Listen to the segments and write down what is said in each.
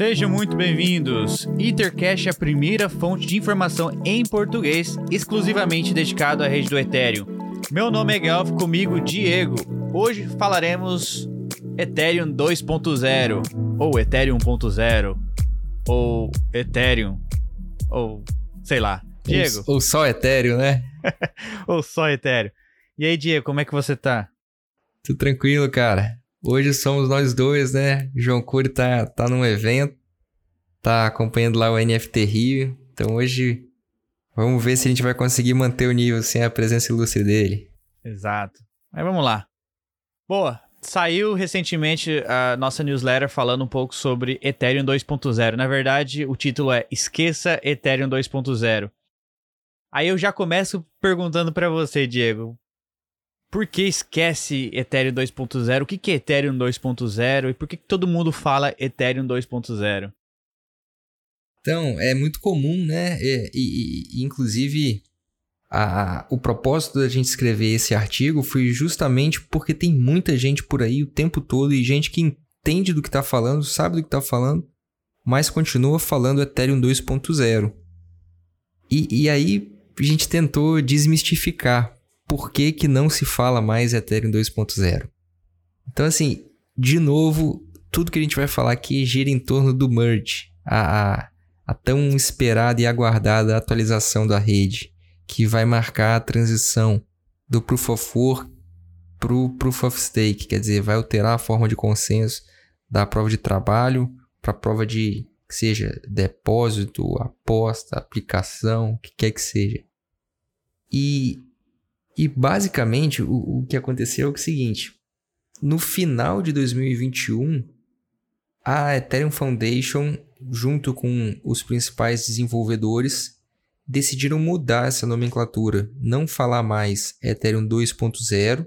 Sejam muito bem-vindos! Ethercash é a primeira fonte de informação em português exclusivamente dedicado à rede do Ethereum. Meu nome é Gelf, comigo Diego. Hoje falaremos Ethereum 2.0, ou Ethereum 1.0, ou Ethereum, ou sei lá. Diego. Ou, ou só Ethereum, né? ou só Ethereum. E aí, Diego, como é que você tá? Tudo tranquilo, cara. Hoje somos nós dois, né? João Cury tá, tá num evento, tá acompanhando lá o NFT Rio. Então hoje vamos ver se a gente vai conseguir manter o nível sem a presença ilustre dele. Exato. Mas vamos lá. Boa. Saiu recentemente a nossa newsletter falando um pouco sobre Ethereum 2.0. Na verdade, o título é Esqueça Ethereum 2.0. Aí eu já começo perguntando para você, Diego. Por que esquece Ethereum 2.0? O que, é Ethereum 2.0 e por que, todo mundo fala Ethereum 2.0? Então, é muito comum, né? E, e, e inclusive, a, o propósito da gente escrever esse artigo foi justamente porque tem muita gente por aí o tempo todo e gente que entende do que está falando, sabe do que está falando, mas continua falando Ethereum 2.0. E, e aí a gente tentou desmistificar por que, que não se fala mais Ethereum 2.0. Então, assim, de novo, tudo que a gente vai falar aqui gira em torno do merge, a, a, a tão esperada e aguardada atualização da rede, que vai marcar a transição do Proof of Work para o Proof of Stake, quer dizer, vai alterar a forma de consenso da prova de trabalho para a prova de seja depósito, aposta, aplicação, o que quer que seja. E e basicamente o, o que aconteceu é o seguinte: no final de 2021, a Ethereum Foundation, junto com os principais desenvolvedores, decidiram mudar essa nomenclatura, não falar mais Ethereum 2.0,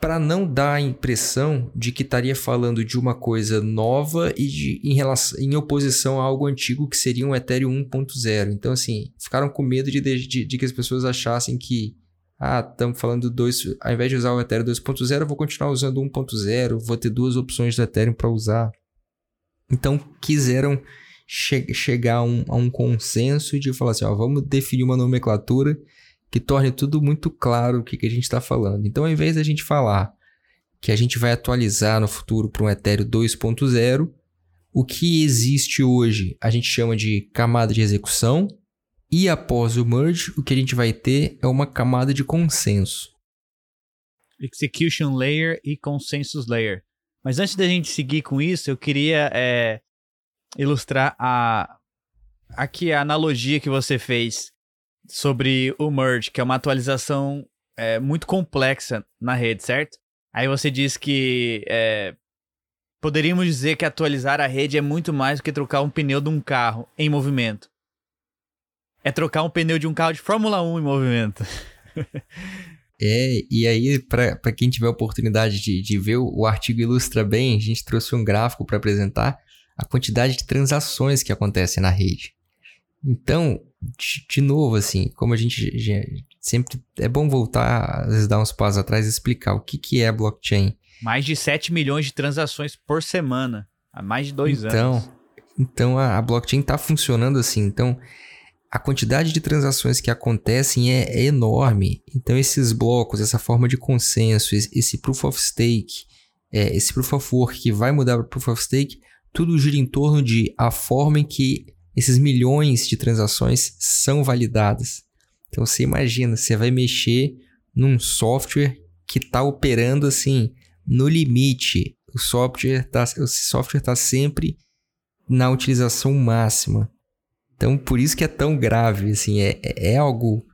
para não dar a impressão de que estaria falando de uma coisa nova e de, em, relação, em oposição a algo antigo que seria um Ethereum 1.0. Então, assim, ficaram com medo de, de, de que as pessoas achassem que ah, estamos falando do 2, ao invés de usar o Ethereum 2.0, eu vou continuar usando 1.0, vou ter duas opções do Ethereum para usar. Então, quiseram che chegar a um, a um, consenso de falar assim, ó, vamos definir uma nomenclatura que torne tudo muito claro o que, que a gente está falando. Então, ao invés da gente falar que a gente vai atualizar no futuro para um Ethereum 2.0, o que existe hoje a gente chama de camada de execução, e após o merge, o que a gente vai ter é uma camada de consenso. Execution Layer e Consensus Layer. Mas antes da gente seguir com isso, eu queria é, ilustrar a aqui a analogia que você fez sobre o merge, que é uma atualização é, muito complexa na rede, certo? Aí você diz que é, poderíamos dizer que atualizar a rede é muito mais do que trocar um pneu de um carro em movimento é trocar um pneu de um carro de Fórmula 1 em movimento. É, e aí, para quem tiver oportunidade de, de ver, o, artigo ilustra bem, a gente trouxe um gráfico para apresentar a quantidade de transações que acontecem na rede. Então, de, de novo, assim, como a gente já, sempre. É bom voltar, às vezes dar uns passos atrás e explicar o que, que é blockchain. Mais de 7 milhões de transações por semana, há mais de dois então, anos. Então, a, a blockchain está funcionando assim. Então, a quantidade de transações que acontecem é, é, enorme. Então, esses blocos, essa forma de consenso, esse proof of stake, é, esse proof of work que vai mudar para proof of stake, tudo gira em torno de a forma em que esses milhões de transações são validadas. Então, você imagina, você vai mexer num software que está operando assim no limite. O software está tá sempre na utilização máxima. Então, por isso que é tão grave, assim, é, é algo...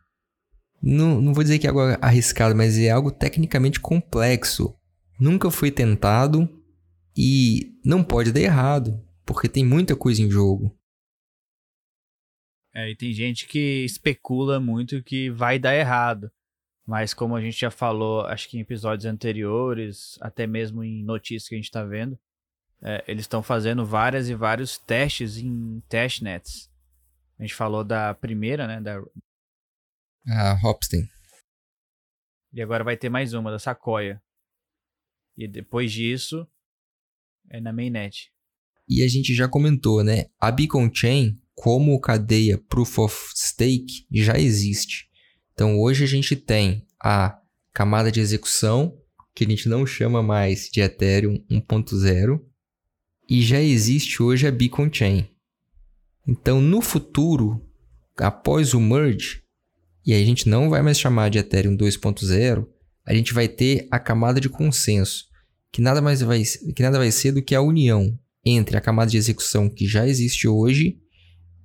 Não, não vou dizer que é algo arriscado, mas é algo tecnicamente complexo. Nunca foi tentado e não pode dar errado, porque tem muita coisa em jogo. É, e tem gente que especula muito que vai dar errado. Mas como a gente já falou, acho que em episódios anteriores, até mesmo em notícias que a gente está vendo, é, eles estão fazendo várias e vários testes em testnets. A gente falou da primeira, né? Da... A Hopstein. E agora vai ter mais uma, da Sacoia. E depois disso, é na mainnet. e a gente já comentou, né? A Beacon Chain, como cadeia Proof of Stake, já existe. Então hoje a gente tem a camada de execução, que a gente não chama mais de Ethereum 1.0, e já existe hoje a Beacon Chain. Então no futuro, após o merge, e a gente não vai mais chamar de Ethereum 2.0, a gente vai ter a camada de consenso, que nada mais vai, que nada vai ser do que a união entre a camada de execução que já existe hoje,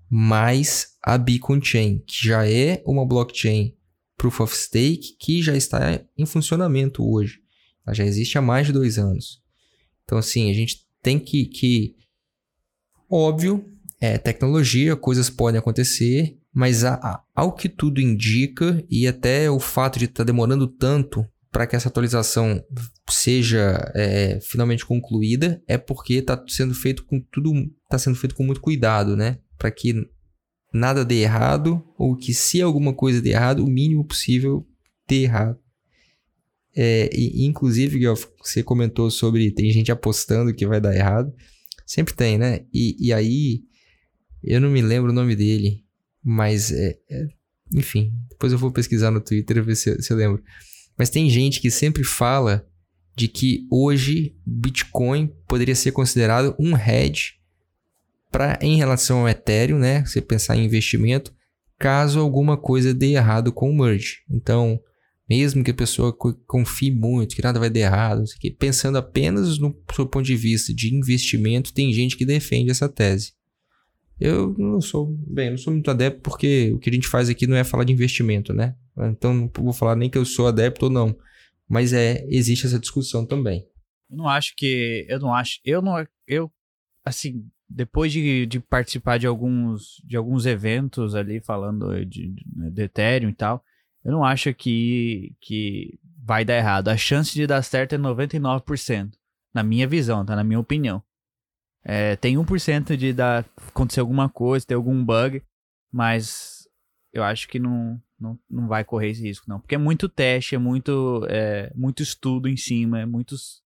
mais a Beacon Chain, que já é uma blockchain Proof of Stake que já está em funcionamento hoje. Ela já existe há mais de dois anos. Então, assim, a gente tem que. que óbvio, é tecnologia, coisas podem acontecer, mas a, a, ao que tudo indica, e até o fato de estar tá demorando tanto para que essa atualização seja é, finalmente concluída é porque está sendo feito com tudo está sendo feito com muito cuidado, né? Para que nada dê errado ou que se alguma coisa dê errado, o mínimo possível dê errado. É, e, inclusive, você comentou sobre tem gente apostando que vai dar errado. Sempre tem, né? E, e aí, eu não me lembro o nome dele, mas é, é, enfim, depois eu vou pesquisar no Twitter ver se, se eu lembro. Mas tem gente que sempre fala de que hoje Bitcoin poderia ser considerado um hedge para em relação ao Ethereum, né? Você pensar em investimento, caso alguma coisa dê errado com o merge. Então, mesmo que a pessoa confie muito, que nada vai dar errado, pensando apenas no seu ponto de vista de investimento, tem gente que defende essa tese. Eu não sou, bem, não sou muito adepto porque o que a gente faz aqui não é falar de investimento, né? Então não vou falar nem que eu sou adepto ou não. Mas é, existe essa discussão também. Eu não acho que. Eu não acho. Eu não. Eu, assim, depois de, de participar de alguns, de alguns eventos ali falando de, de, de Ethereum e tal, eu não acho que, que vai dar errado. A chance de dar certo é 99%. Na minha visão, tá? Na minha opinião. É, tem 1% de dar, acontecer alguma coisa, ter algum bug, mas eu acho que não, não, não vai correr esse risco, não. Porque é muito teste, é muito, é, muito estudo em cima, é muitos.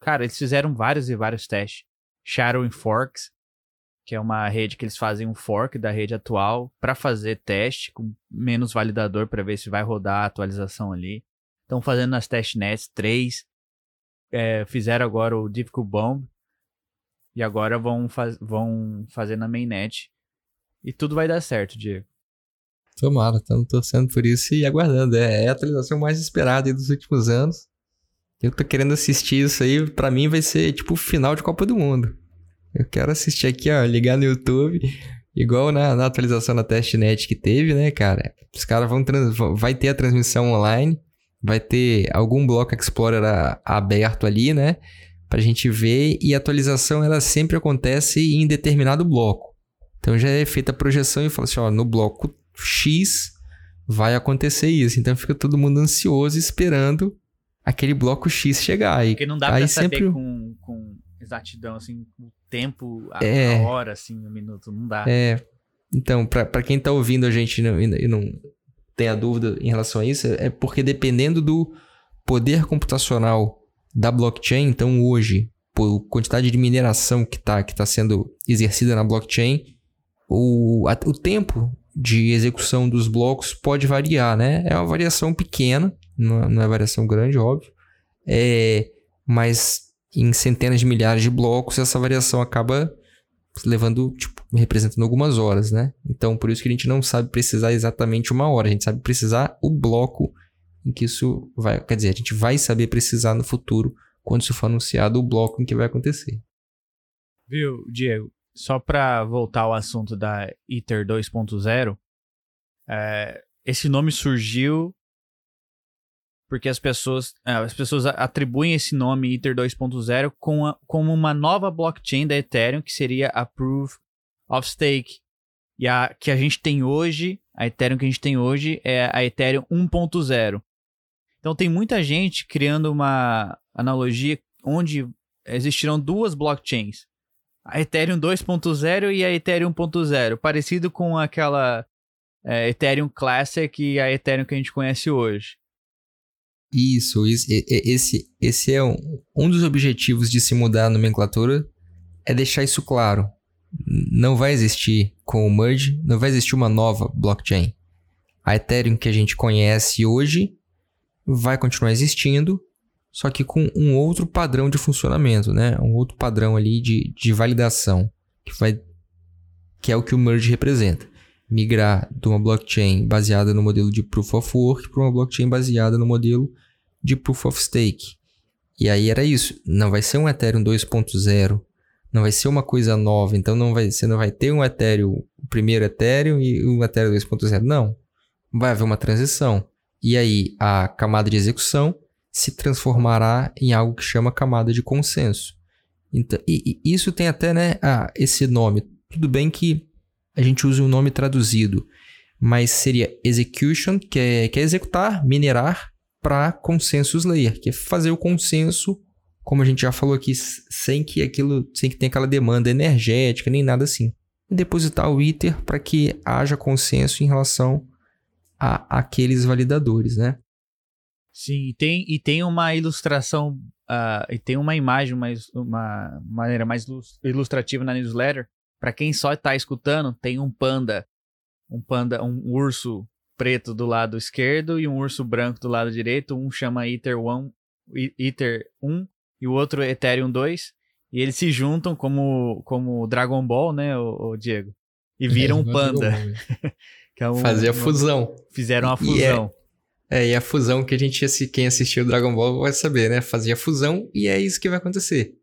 Cara, eles fizeram vários e vários testes. Shadow Forks, que é uma rede que eles fazem um fork da rede atual para fazer teste com menos validador para ver se vai rodar a atualização ali. Estão fazendo nas testnets 3. É, fizeram agora o Difficult Bomb, e agora vão, faz, vão fazer na mainnet. E tudo vai dar certo, Diego. Tomara, estamos torcendo por isso e aguardando. É, é a atualização mais esperada dos últimos anos. Eu tô querendo assistir isso aí, para mim vai ser tipo o final de Copa do Mundo. Eu quero assistir aqui, ó, ligar no YouTube, igual na, na atualização da testnet que teve, né, cara? Os caras vão trans, vai ter a transmissão online, vai ter algum bloco Explorer aberto ali, né? Para a gente ver e a atualização ela sempre acontece em determinado bloco. Então já é feita a projeção e fala assim, ó, no bloco X vai acontecer isso. Então fica todo mundo ansioso esperando aquele bloco X chegar. Porque não dá aí pra saber sempre... com, com exatidão, assim, o tempo, a, é, hora, assim, o um minuto, não dá. É. Então, para quem tá ouvindo a gente e não, não tem a dúvida em relação a isso, é porque dependendo do poder computacional da blockchain. Então, hoje, por quantidade de mineração que está que tá sendo exercida na blockchain, o, a, o tempo de execução dos blocos pode variar, né? É uma variação pequena, não, não é variação grande, óbvio. É, mas em centenas de milhares de blocos, essa variação acaba levando, tipo, representando algumas horas, né? Então, por isso que a gente não sabe precisar exatamente uma hora, a gente sabe precisar o bloco em que isso vai. Quer dizer, a gente vai saber precisar no futuro quando isso for anunciado o bloco em que vai acontecer. Viu, Diego? Só para voltar ao assunto da Ether 2.0, é, esse nome surgiu porque as pessoas, é, as pessoas atribuem esse nome Ether 2.0 com como uma nova blockchain da Ethereum que seria a Proof of Stake. E a que a gente tem hoje, a Ethereum que a gente tem hoje é a Ethereum 1.0. Então tem muita gente criando uma analogia onde existirão duas blockchains. A Ethereum 2.0 e a Ethereum 1.0, parecido com aquela é, Ethereum Classic e a Ethereum que a gente conhece hoje. Isso, esse, esse é um, um dos objetivos de se mudar a nomenclatura é deixar isso claro. Não vai existir com o merge, não vai existir uma nova blockchain. A Ethereum que a gente conhece hoje vai continuar existindo, só que com um outro padrão de funcionamento, né? Um outro padrão ali de, de validação, que, vai, que é o que o merge representa. Migrar de uma blockchain baseada no modelo de Proof of Work para uma blockchain baseada no modelo de Proof of Stake. E aí era isso. Não vai ser um Ethereum 2.0, não vai ser uma coisa nova. Então não vai, você não vai ter um Ethereum, o primeiro Ethereum e um Ethereum 2.0. Não. Vai haver uma transição. E aí a camada de execução se transformará em algo que chama camada de consenso. Então, e, e isso tem até né, esse nome. Tudo bem que a gente usa o um nome traduzido, mas seria execution, que é, que é executar, minerar, para consensus layer, que é fazer o consenso, como a gente já falou aqui, sem que aquilo, sem que tenha aquela demanda energética nem nada assim. E depositar o ITER para que haja consenso em relação a aqueles validadores, né? Sim, e tem, e tem uma ilustração, uh, e tem uma imagem, uma, uma maneira mais ilustrativa na newsletter. Para quem só está escutando, tem um panda, um panda, um urso preto do lado esquerdo e um urso branco do lado direito. Um chama Ether 1, Ether 1 e o outro Ethereum 2. E eles se juntam como, como Dragon Ball, né, o, o Diego? E é, viram é, um panda. é um, Fazer a fusão. Fizeram a fusão. É, é, e a fusão que a gente, quem assistiu Dragon Ball vai saber, né? Fazia a fusão e é isso que vai acontecer.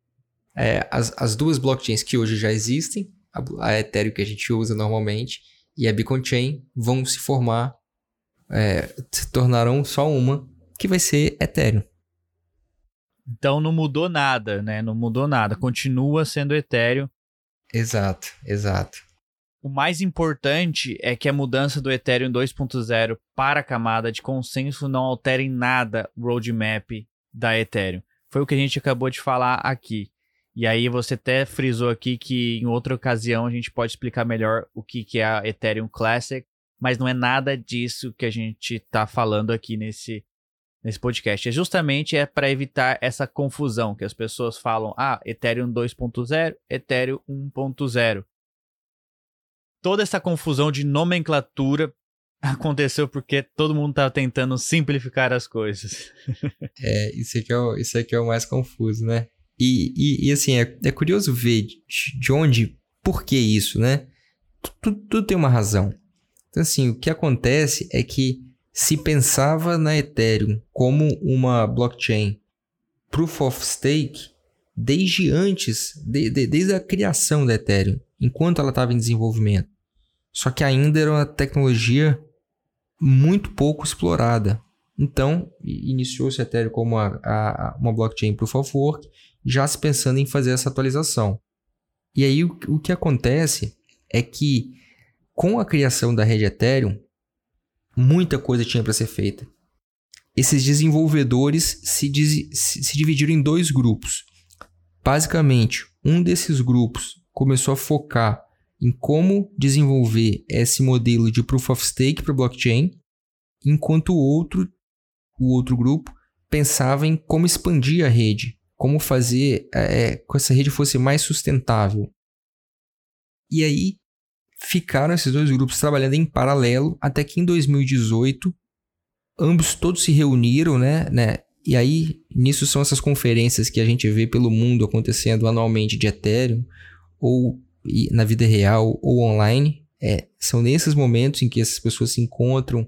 É, as, as duas blockchains que hoje já existem, a, a Ethereum que a gente usa normalmente e a Beacon Chain, vão se formar, é, se tornarão só uma, que vai ser Ethereum. Então não mudou nada, né? Não mudou nada. Continua sendo Ethereum. Exato, exato. O mais importante é que a mudança do Ethereum 2.0 para a camada de consenso não altere em nada o roadmap da Ethereum. Foi o que a gente acabou de falar aqui. E aí você até frisou aqui que em outra ocasião a gente pode explicar melhor o que, que é a Ethereum Classic, mas não é nada disso que a gente está falando aqui nesse, nesse podcast. É justamente é para evitar essa confusão que as pessoas falam, ah, Ethereum 2.0, Ethereum 1.0 toda essa confusão de nomenclatura aconteceu porque todo mundo estava tentando simplificar as coisas. é, isso aqui é o, isso aqui é o mais confuso, né? E, e, e assim, é, é, curioso ver de, de onde, por que isso, né? Tudo, tudo tem uma razão. Então, assim, o que acontece é que se pensava na Ethereum como uma blockchain proof of stake desde antes, de, de, desde a criação da Ethereum, enquanto ela estava em desenvolvimento. Só que ainda era uma tecnologia muito pouco explorada. Então, iniciou-se a Ethereum como a, a, uma blockchain Proof of Work, já se pensando em fazer essa atualização. E aí o, o que acontece é que com a criação da rede Ethereum, muita coisa tinha para ser feita. Esses desenvolvedores se, se, se dividiram em dois grupos. Basicamente, um desses grupos começou a focar em como desenvolver esse modelo de proof of stake para blockchain, enquanto o outro, o outro grupo pensava em como expandir a rede, como fazer é, com essa rede fosse mais sustentável. E aí ficaram esses dois grupos trabalhando em paralelo até que em 2018 ambos todos se reuniram, né, né? E aí nisso são essas conferências que a gente vê pelo mundo acontecendo anualmente de Ethereum ou na vida real ou online. É, são nesses momentos em que essas pessoas se encontram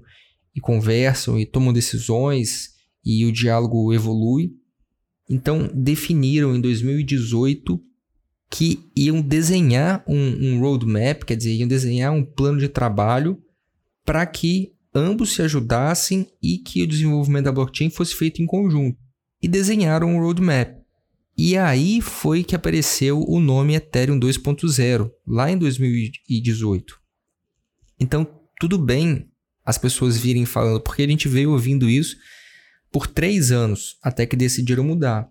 e conversam e tomam decisões e o diálogo evolui. Então, definiram em 2018 que iam desenhar um, um roadmap, quer dizer, iam desenhar um plano de trabalho para que ambos se ajudassem e que o desenvolvimento da blockchain fosse feito em conjunto. E desenharam um roadmap. E aí foi que apareceu o nome Ethereum 2.0, lá em 2018. Então, tudo bem as pessoas virem falando, porque a gente veio ouvindo isso por três anos, até que decidiram mudar.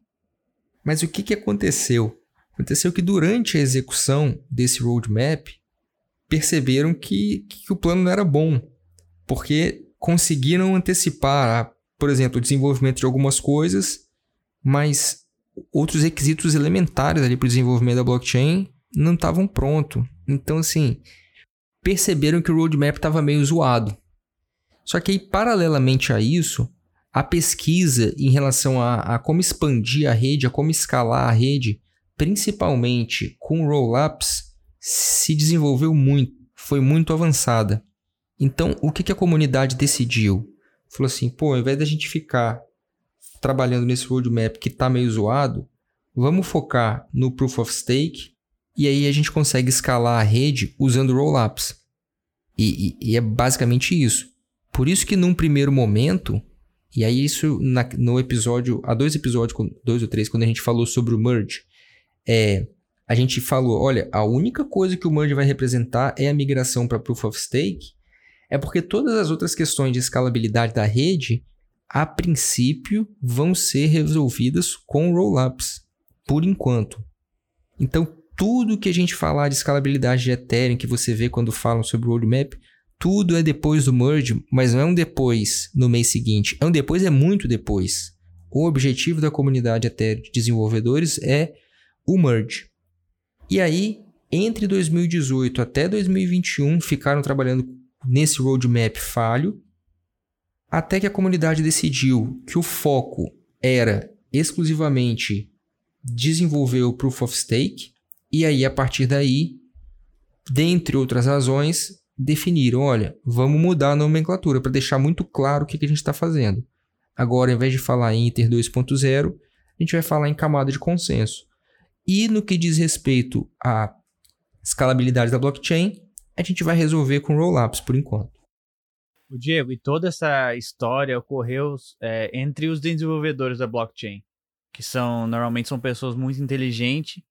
Mas o que, que aconteceu? Aconteceu que durante a execução desse roadmap, perceberam que, que o plano não era bom, porque conseguiram antecipar, por exemplo, o desenvolvimento de algumas coisas, mas outros requisitos elementares ali para o desenvolvimento da blockchain não estavam prontos. Então, assim, perceberam que o roadmap estava meio zoado. Só que aí, paralelamente a isso, a pesquisa em relação a, a como expandir a rede, a como escalar a rede, principalmente com rollups, se desenvolveu muito, foi muito avançada. Então, o que, que a comunidade decidiu? Falou assim, pô, ao invés da gente ficar trabalhando nesse roadmap que está meio zoado, vamos focar no Proof of Stake e aí a gente consegue escalar a rede usando rollups. E, e, e é basicamente isso. Por isso que num primeiro momento, e aí isso na, no episódio, há dois episódios, dois ou três, quando a gente falou sobre o merge, é, a gente falou, olha, a única coisa que o merge vai representar é a migração para Proof of Stake, é porque todas as outras questões de escalabilidade da rede a princípio, vão ser resolvidas com rollups, por enquanto. Então, tudo que a gente falar de escalabilidade de Ethereum, que você vê quando falam sobre o roadmap, tudo é depois do merge, mas não é um depois no mês seguinte. É um depois, é muito depois. O objetivo da comunidade Ethereum de desenvolvedores é o merge. E aí, entre 2018 até 2021, ficaram trabalhando nesse roadmap falho, até que a comunidade decidiu que o foco era exclusivamente desenvolver o Proof of Stake, e aí a partir daí, dentre outras razões, definiram: olha, vamos mudar a nomenclatura para deixar muito claro o que, a gente está fazendo. Agora, ao invés de falar em Inter 2.0, a gente vai falar em camada de consenso. E no que diz respeito à escalabilidade da blockchain, a gente vai resolver com rollups por enquanto. O Diego, e toda essa história ocorreu é, entre os desenvolvedores da blockchain, que são normalmente são pessoas muito inteligentes,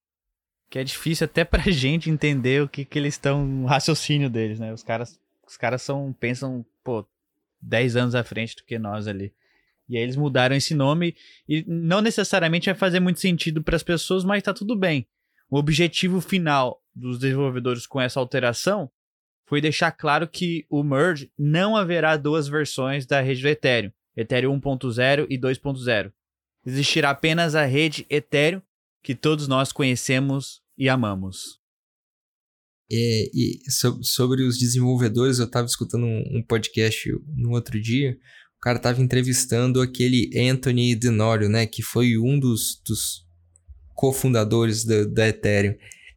que é difícil até pra gente entender o que, que eles estão, o raciocínio deles, né? Os caras, os caras são, pensam, pô, 10 anos à frente do que nós ali. E aí eles mudaram esse nome e não necessariamente vai fazer muito sentido para as pessoas, mas tá tudo bem. O objetivo final dos desenvolvedores com essa alteração foi deixar claro que o merge não haverá duas versões da rede do Ethereum, Ethereum 1.0 e 2.0. Existirá apenas a rede Ethereum que todos nós conhecemos e amamos. É, e sobre os desenvolvedores, eu estava escutando um, podcast no outro dia. O cara estava entrevistando aquele Anthony Denorio, né, que foi um dos, dos cofundadores da, da Ethereum.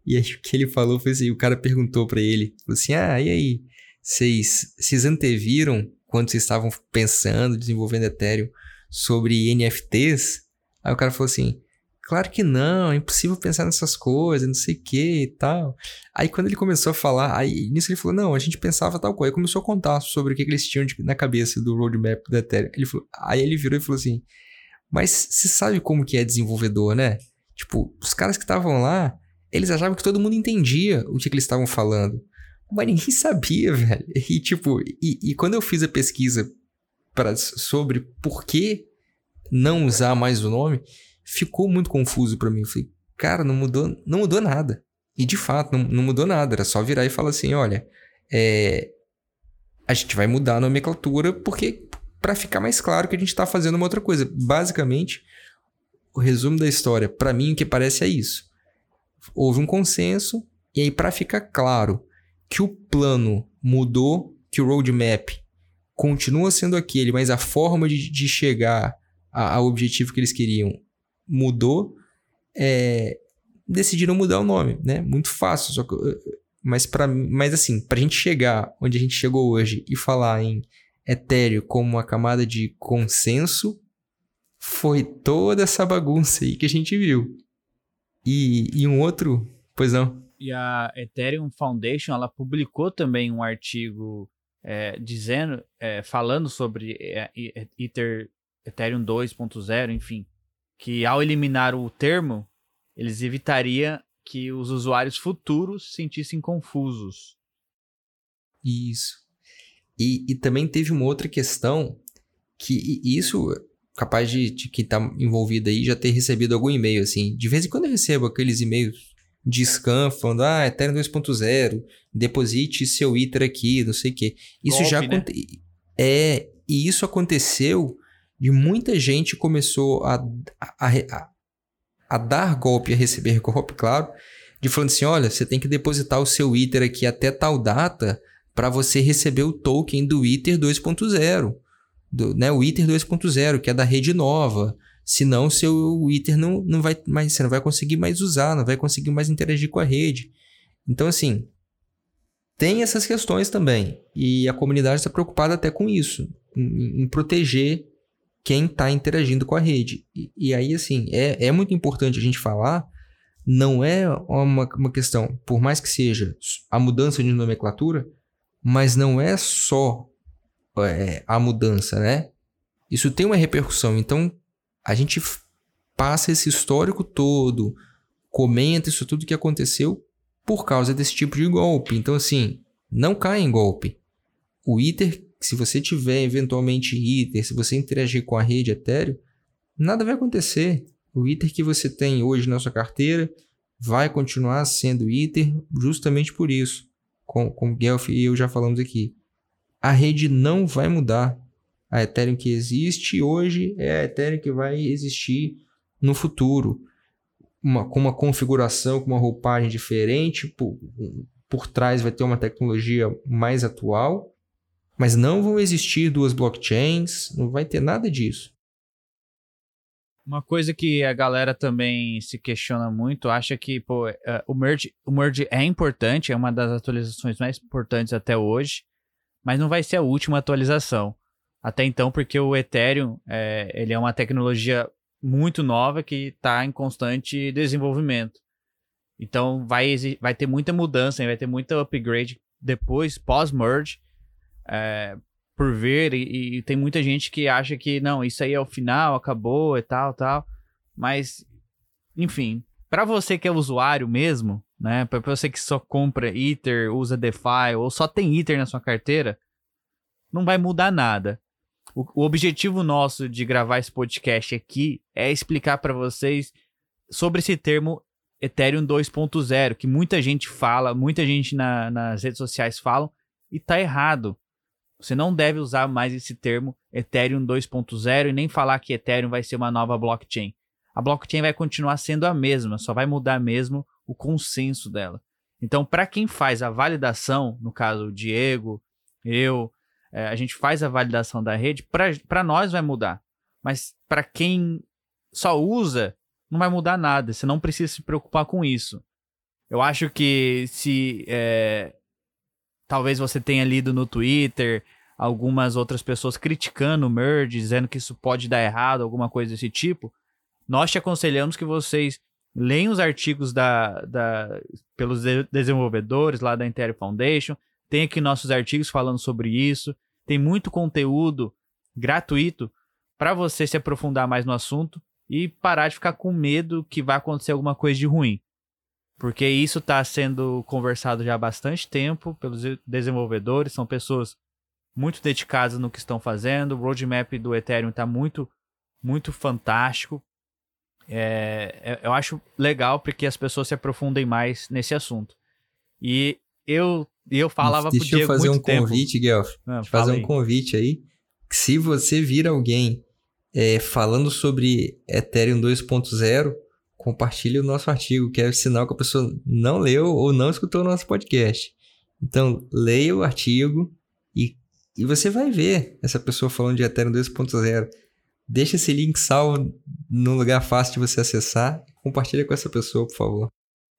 E aí o que ele falou foi assim, o cara perguntou para ele, assim, ah, e aí, vocês, vocês anteviram quando vocês estavam pensando, desenvolvendo Ethereum, sobre NFTs? Aí o cara falou assim, claro que não, é impossível pensar nessas coisas, não sei o que e tal. Aí quando ele começou a falar, aí nisso ele falou, não, a gente pensava tal coisa. Aí começou a contar sobre o que, que eles tinham de, na cabeça do roadmap da Ethereum. Ele falou, aí ele virou e falou assim, mas você sabe como que é desenvolvedor, né? Tipo, os caras que estavam lá, eles achavam que todo mundo entendia o que, que eles estavam falando. Mas ninguém sabia, velho. E tipo, e, e quando eu fiz a pesquisa pra, sobre por que não usar mais o nome, ficou muito confuso para mim. Eu falei, cara, não mudou, não mudou nada. E de fato, não, não mudou nada. Era só virar e falar assim: olha, é, a gente vai mudar a nomenclatura porque para ficar mais claro que a gente está fazendo uma outra coisa. Basicamente, o resumo da história, para mim, o que parece é isso houve um consenso, e aí, para ficar claro que o plano mudou, que o roadmap continua sendo aquele, mas a forma de, de chegar ao objetivo que eles queriam mudou, é, decidiram mudar o nome, né? Muito fácil, só que, mas para mas assim, para a gente chegar onde a gente chegou hoje e falar em Ethereum como uma camada de consenso, foi toda essa bagunça aí que a gente viu. E, e um outro, pois não. E a Ethereum Foundation, ela publicou também um artigo é, dizendo, é, falando sobre é, Ether, Ethereum 2.0, enfim, que ao eliminar o termo, eles evitariam que os usuários futuros se sentissem confusos. Isso. E, e também teve uma outra questão que isso capaz de, de quem tá envolvido aí já ter recebido algum e-mail, assim. De vez em quando eu recebo aqueles e-mails de scam falando, ah, Ethereum 2.0, deposite seu Ether aqui, não sei o quê. Isso Golpe, já. Né? É, e isso aconteceu de muita gente começou a, a, a, a dar golpe e a receber golpe, claro, de falando assim, olha, você tem que depositar o seu Ether aqui até tal data para você receber o token do Ether 2.0, do, né, o Ether 2.0, que é da rede nova. Senão, seu Ether não, não vai mais, você não vai conseguir mais usar, não vai conseguir mais interagir com a rede. Então, assim, tem essas questões também. E a comunidade está preocupada até com isso, em, em proteger quem está interagindo com a rede. E, e, aí, assim, é, é muito importante a gente falar, não é uma, uma questão, por mais que seja a mudança de nomenclatura, mas não é só é, a mudança, né? Isso tem uma repercussão. Então, a gente passa esse histórico todo, comenta isso tudo que aconteceu por causa desse tipo de golpe. Então, assim, não cai em golpe. O ITER se você tiver eventualmente Ether, se você interagir com a rede Ethereum, nada vai acontecer. O Ether que você tem hoje na sua carteira vai continuar sendo Ether justamente por isso. Como, como Guelph e eu já falamos aqui. A rede não vai mudar. A Ethereum que existe hoje é a Ethereum que vai existir no futuro. Uma, com uma configuração, com uma roupagem diferente, por, por trás vai ter uma tecnologia mais atual mas não vão existir duas blockchains, não vai ter nada disso. Uma coisa que a galera também se questiona muito, acha que pô, uh, o, merge, o merge é importante, é uma das atualizações mais importantes até hoje, mas não vai ser a última atualização. Até então, porque o Ethereum é, ele é uma tecnologia muito nova que está em constante desenvolvimento. Então vai, vai ter muita mudança, vai ter muita upgrade depois, pós-merge, é, por ver, e, e, tem muita gente que acha que não, isso aí é o final, acabou e tal, tal. Mas, enfim, para você que é usuário mesmo, né? Para você que só compra Ether, usa DeFi ou só tem Ether na sua carteira, não vai mudar nada. O, o objetivo nosso de gravar esse podcast aqui é explicar para vocês sobre esse termo Ethereum 2.0, que muita gente fala, muita gente na, nas redes sociais falam, e tá errado. Você não deve usar mais esse termo Ethereum 2.0 e nem falar que Ethereum vai ser uma nova blockchain. A blockchain vai continuar sendo a mesma, só vai mudar mesmo o consenso dela. Então, para quem faz a validação, no caso o Diego, eu, é, a gente faz a validação da rede, para nós vai mudar. Mas para quem só usa, não vai mudar nada. Você não precisa se preocupar com isso. Eu acho que se é, talvez você tenha lido no Twitter algumas outras pessoas criticando o merge, dizendo que isso pode dar errado, alguma coisa desse tipo. Nós te aconselhamos que vocês leiam os artigos da, da, pelos desenvolvedores lá da Intel Foundation. Tem aqui nossos artigos falando sobre isso. Tem muito conteúdo gratuito para você se aprofundar mais no assunto e parar de ficar com medo que vai acontecer alguma coisa de ruim. Porque isso está sendo conversado já há bastante tempo pelos desenvolvedores, são pessoas muito dedicadas no que estão fazendo. O roadmap do Ethereum está muito, muito fantástico. É, é, eu acho legal porque as pessoas se aprofundem mais nesse assunto. E eu, eu falava Deixa pro Diego eu fazer um tempo. convite, Guelph. Ah, fazer um convite aí. Se você vir alguém é, falando sobre Ethereum 2.0 compartilhe o nosso artigo, que é sinal que a pessoa não leu ou não escutou o nosso podcast. Então, leia o artigo e, e você vai ver essa pessoa falando de Ethereum 2.0. Deixa esse link salvo num lugar fácil de você acessar. Compartilha com essa pessoa, por favor.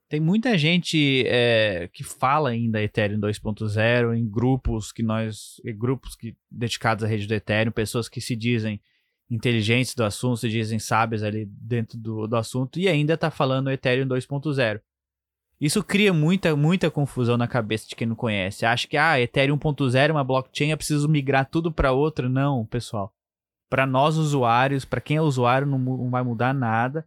Tem muita gente é, que fala ainda Ethereum 2.0 em grupos que nós, grupos que dedicados à rede do Ethereum, pessoas que se dizem inteligentes do assunto, se dizem sábios ali dentro do, do assunto, e ainda está falando Ethereum 2.0. Isso cria muita, muita confusão na cabeça de quem não conhece. Acha que, ah, Ethereum 1.0 é uma blockchain, é preciso migrar tudo para outra. Não, pessoal. Para nós usuários, para quem é usuário, não, não vai mudar nada.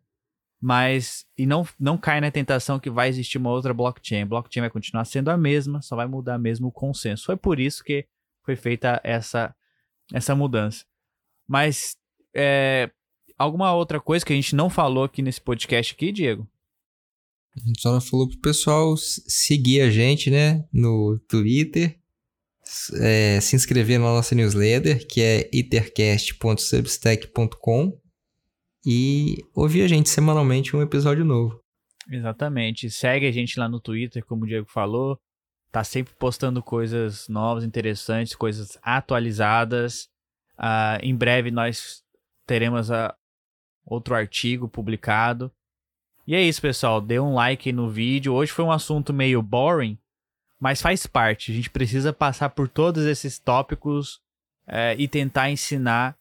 Mas, e não, não cai na tentação que vai existir uma outra blockchain. A blockchain vai continuar sendo a mesma, só vai mudar mesmo o consenso. Foi por isso que foi feita essa, essa mudança. Mas é, alguma outra coisa que a gente não falou aqui nesse podcast aqui, Diego? A gente só falou pro pessoal seguir a gente, né, no Twitter, é, se inscrever na nossa newsletter, que é ethercast.substack.com e ouvir a gente semanalmente um episódio novo. Exatamente. Segue a gente lá no Twitter, como o Diego falou. Tá sempre postando coisas novas, interessantes, coisas atualizadas. Uh, em breve nós teremos uh, outro artigo publicado. E é isso, pessoal. Dê um like no vídeo. Hoje foi um assunto meio boring, mas faz parte. A gente precisa passar por todos esses tópicos uh, e tentar ensinar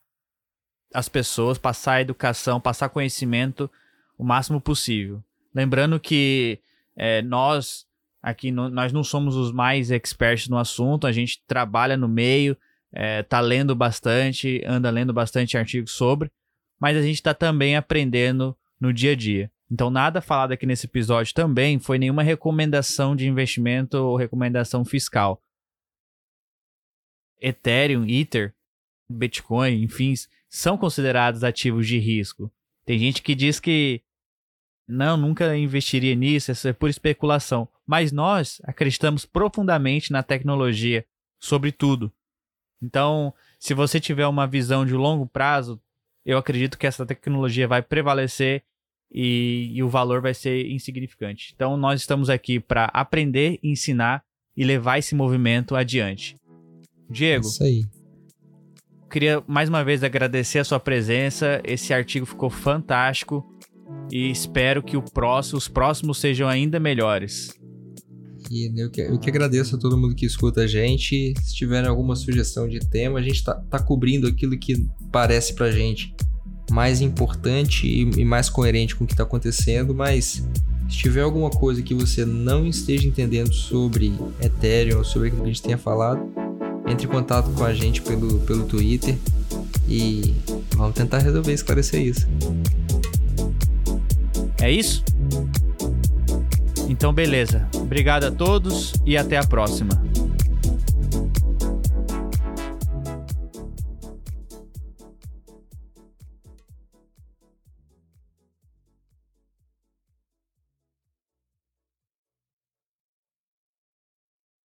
as pessoas, passar educação, passar conhecimento o máximo possível. Lembrando que é, nós aqui no, nós não somos os mais experts no assunto, a gente trabalha no meio, é, tá lendo bastante, anda lendo bastante artigos sobre, mas a gente está também aprendendo no dia a dia. Então, nada falado aqui nesse episódio também foi nenhuma recomendação de investimento ou recomendação fiscal. Ethereum, Ether, Bitcoin, enfim, são considerados ativos de risco. Tem gente que diz que não, nunca investiria nisso, isso é por especulação. Mas nós acreditamos profundamente na tecnologia, sobre tudo. Então, se você tiver uma visão de longo prazo, eu acredito que essa tecnologia vai prevalecer e, e o valor vai ser insignificante. Então, nós estamos aqui para aprender, ensinar e levar esse movimento adiante. Diego. Isso aí. Queria mais uma vez agradecer a sua presença. Esse artigo ficou fantástico e espero que próximo, os próximos sejam ainda melhores. E eu que, eu que agradeço a todo mundo que escuta a gente. Se tiverem alguma sugestão de tema, a gente tá, tá cobrindo aquilo que parece pra gente mais importante e, mais coerente com o que está acontecendo, mas se tiver alguma coisa que você não esteja entendendo sobre Ethereum ou sobre aquilo que a gente tenha falado, entre em contato com a gente pelo, pelo Twitter e vamos tentar resolver esclarecer isso. É isso? Então, beleza. Obrigado a todos e até a próxima.